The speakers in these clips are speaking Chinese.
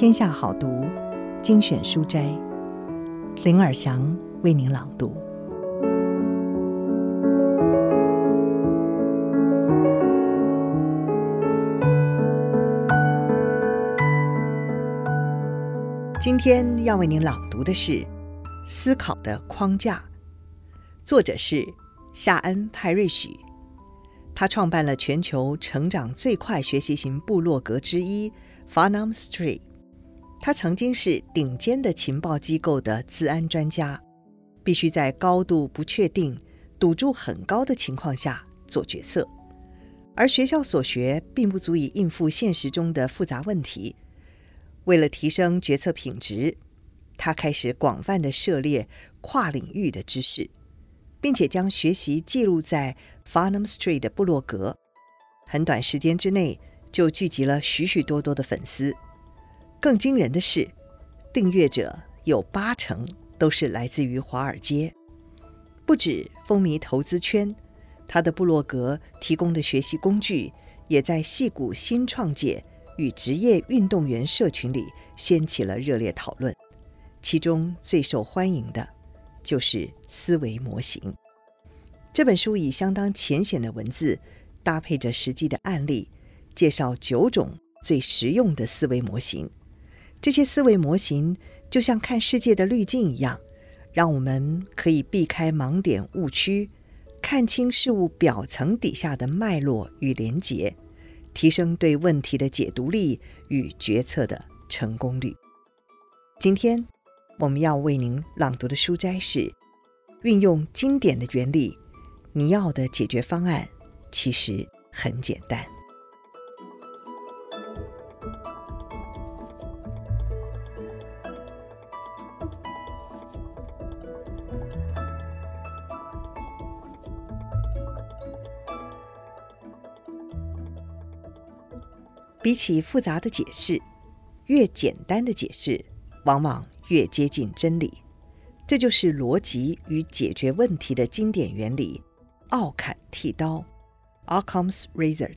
天下好读精选书斋，林尔祥为您朗读。今天要为您朗读的是《思考的框架》，作者是夏恩·派瑞许。他创办了全球成长最快学习型部落格之一 Farnam Street。他曾经是顶尖的情报机构的治安专家，必须在高度不确定、赌注很高的情况下做决策，而学校所学并不足以应付现实中的复杂问题。为了提升决策品质，他开始广泛的涉猎跨领域的知识，并且将学习记录在 Farnham Street 的部落格。很短时间之内，就聚集了许许多多的粉丝。更惊人的是，订阅者有八成都是来自于华尔街。不止风靡投资圈，他的布洛格提供的学习工具也在矽谷新创界与职业运动员社群里掀起了热烈讨论。其中最受欢迎的，就是思维模型。这本书以相当浅显的文字，搭配着实际的案例，介绍九种最实用的思维模型。这些思维模型就像看世界的滤镜一样，让我们可以避开盲点误区，看清事物表层底下的脉络与连结，提升对问题的解读力与决策的成功率。今天我们要为您朗读的书斋是：运用经典的原理，你要的解决方案其实很简单。比起复杂的解释，越简单的解释往往越接近真理。这就是逻辑与解决问题的经典原理——奥坎剃刀 （Occam's Razor）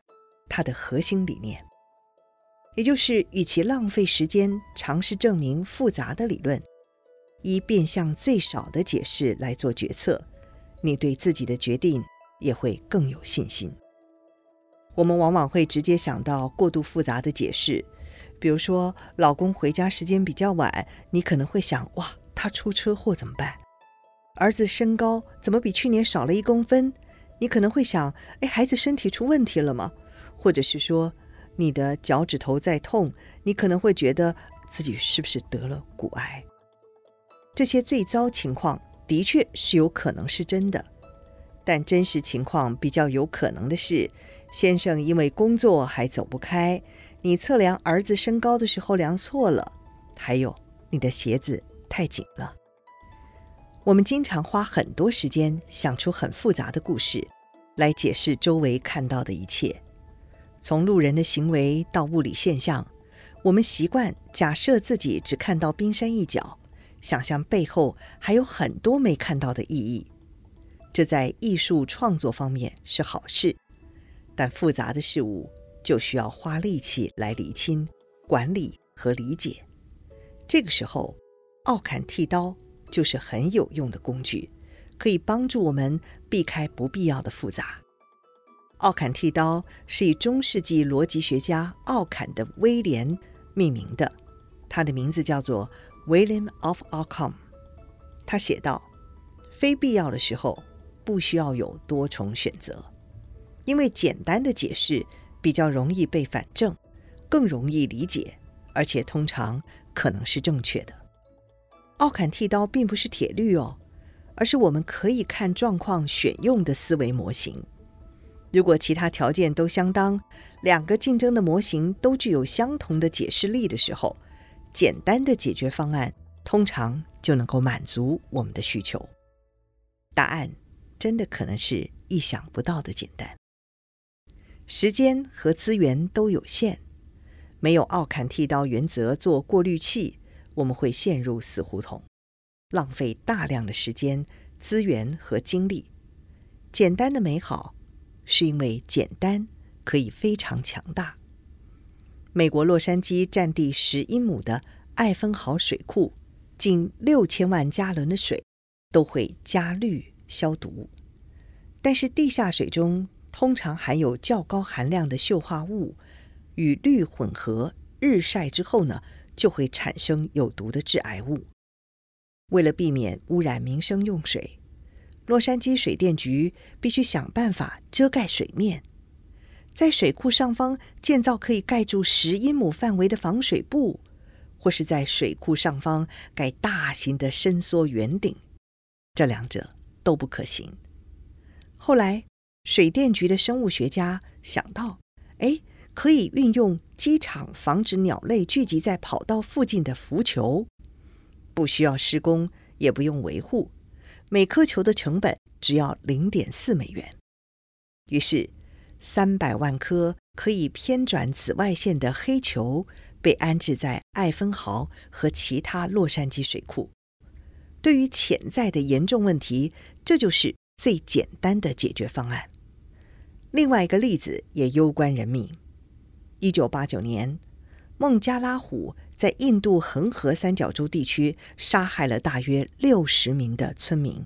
它的核心理念。也就是，与其浪费时间尝试证明复杂的理论，以变相最少的解释来做决策，你对自己的决定也会更有信心。我们往往会直接想到过度复杂的解释，比如说，老公回家时间比较晚，你可能会想：哇，他出车祸怎么办？儿子身高怎么比去年少了一公分？你可能会想：哎，孩子身体出问题了吗？或者是说，你的脚趾头在痛，你可能会觉得自己是不是得了骨癌？这些最糟情况的确是有可能是真的，但真实情况比较有可能的是。先生因为工作还走不开，你测量儿子身高的时候量错了，还有你的鞋子太紧了。我们经常花很多时间想出很复杂的故事来解释周围看到的一切，从路人的行为到物理现象，我们习惯假设自己只看到冰山一角，想象背后还有很多没看到的意义。这在艺术创作方面是好事。但复杂的事物就需要花力气来厘清、管理和理解。这个时候，奥坎剃刀就是很有用的工具，可以帮助我们避开不必要的复杂。奥坎剃刀是以中世纪逻辑学家奥坎的威廉命名的，他的名字叫做 William of Ockham。他写道：“非必要的时候，不需要有多重选择。”因为简单的解释比较容易被反证，更容易理解，而且通常可能是正确的。奥坎剃刀并不是铁律哦，而是我们可以看状况选用的思维模型。如果其他条件都相当，两个竞争的模型都具有相同的解释力的时候，简单的解决方案通常就能够满足我们的需求。答案真的可能是意想不到的简单。时间和资源都有限，没有奥坎剃刀原则做过滤器，我们会陷入死胡同，浪费大量的时间、资源和精力。简单的美好，是因为简单可以非常强大。美国洛杉矶占地十英亩的艾芬豪水库，近六千万加仑的水都会加氯消毒。但是地下水中通常含有较高含量的溴化物，与氯混合，日晒之后呢，就会产生有毒的致癌物。为了避免污染民生用水，洛杉矶水电局必须想办法遮盖水面，在水库上方建造可以盖住十英亩范围的防水布，或是在水库上方盖大型的伸缩圆顶，这两者都不可行。后来，水电局的生物学家想到，哎，可以运用机场防止鸟类聚集在跑道附近的浮球，不需要施工，也不用维护，每颗球的成本只要零点四美元。于是，三百万颗可以偏转紫外线的黑球被安置在艾芬豪和其他洛杉矶水库。对于潜在的严重问题，这就是。最简单的解决方案。另外一个例子也攸关人命。一九八九年，孟加拉虎在印度恒河三角洲地区杀害了大约六十名的村民。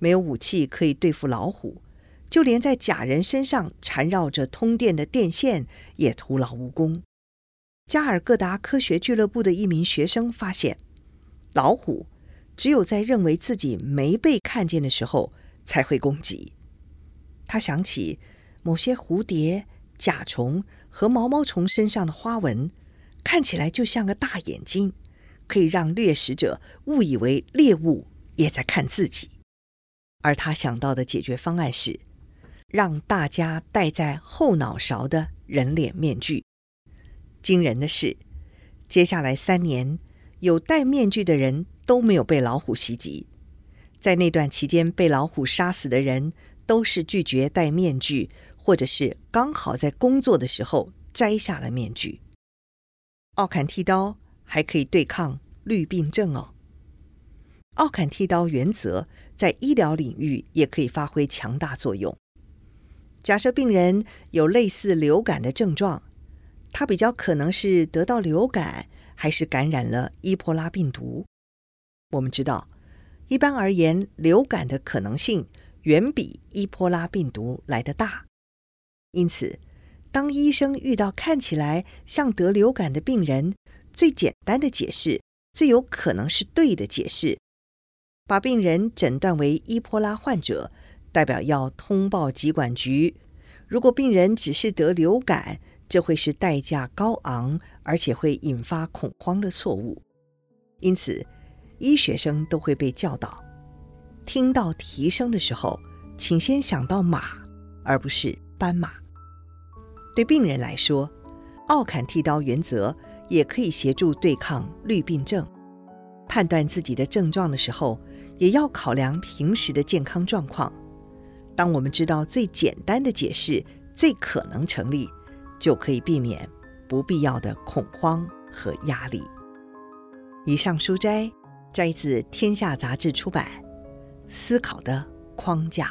没有武器可以对付老虎，就连在假人身上缠绕着通电的电线也徒劳无功。加尔各答科学俱乐部的一名学生发现，老虎只有在认为自己没被看见的时候，才会攻击。他想起某些蝴蝶、甲虫和毛毛虫身上的花纹，看起来就像个大眼睛，可以让掠食者误以为猎物也在看自己。而他想到的解决方案是，让大家戴在后脑勺的人脸面具。惊人的是，接下来三年，有戴面具的人都没有被老虎袭击。在那段期间被老虎杀死的人，都是拒绝戴面具，或者是刚好在工作的时候摘下了面具。奥坎剃刀还可以对抗绿病症哦。奥坎剃刀原则在医疗领域也可以发挥强大作用。假设病人有类似流感的症状，他比较可能是得到流感，还是感染了伊波拉病毒？我们知道。一般而言，流感的可能性远比伊波拉病毒来得大。因此，当医生遇到看起来像得流感的病人，最简单的解释、最有可能是对的解释，把病人诊断为伊波拉患者，代表要通报疾管局。如果病人只是得流感，这会是代价高昂，而且会引发恐慌的错误。因此，医学生都会被教导，听到蹄声的时候，请先想到马，而不是斑马。对病人来说，奥坎剃刀原则也可以协助对抗绿病症。判断自己的症状的时候，也要考量平时的健康状况。当我们知道最简单的解释最可能成立，就可以避免不必要的恐慌和压力。以上书摘。摘自《天下杂志》出版《思考的框架》。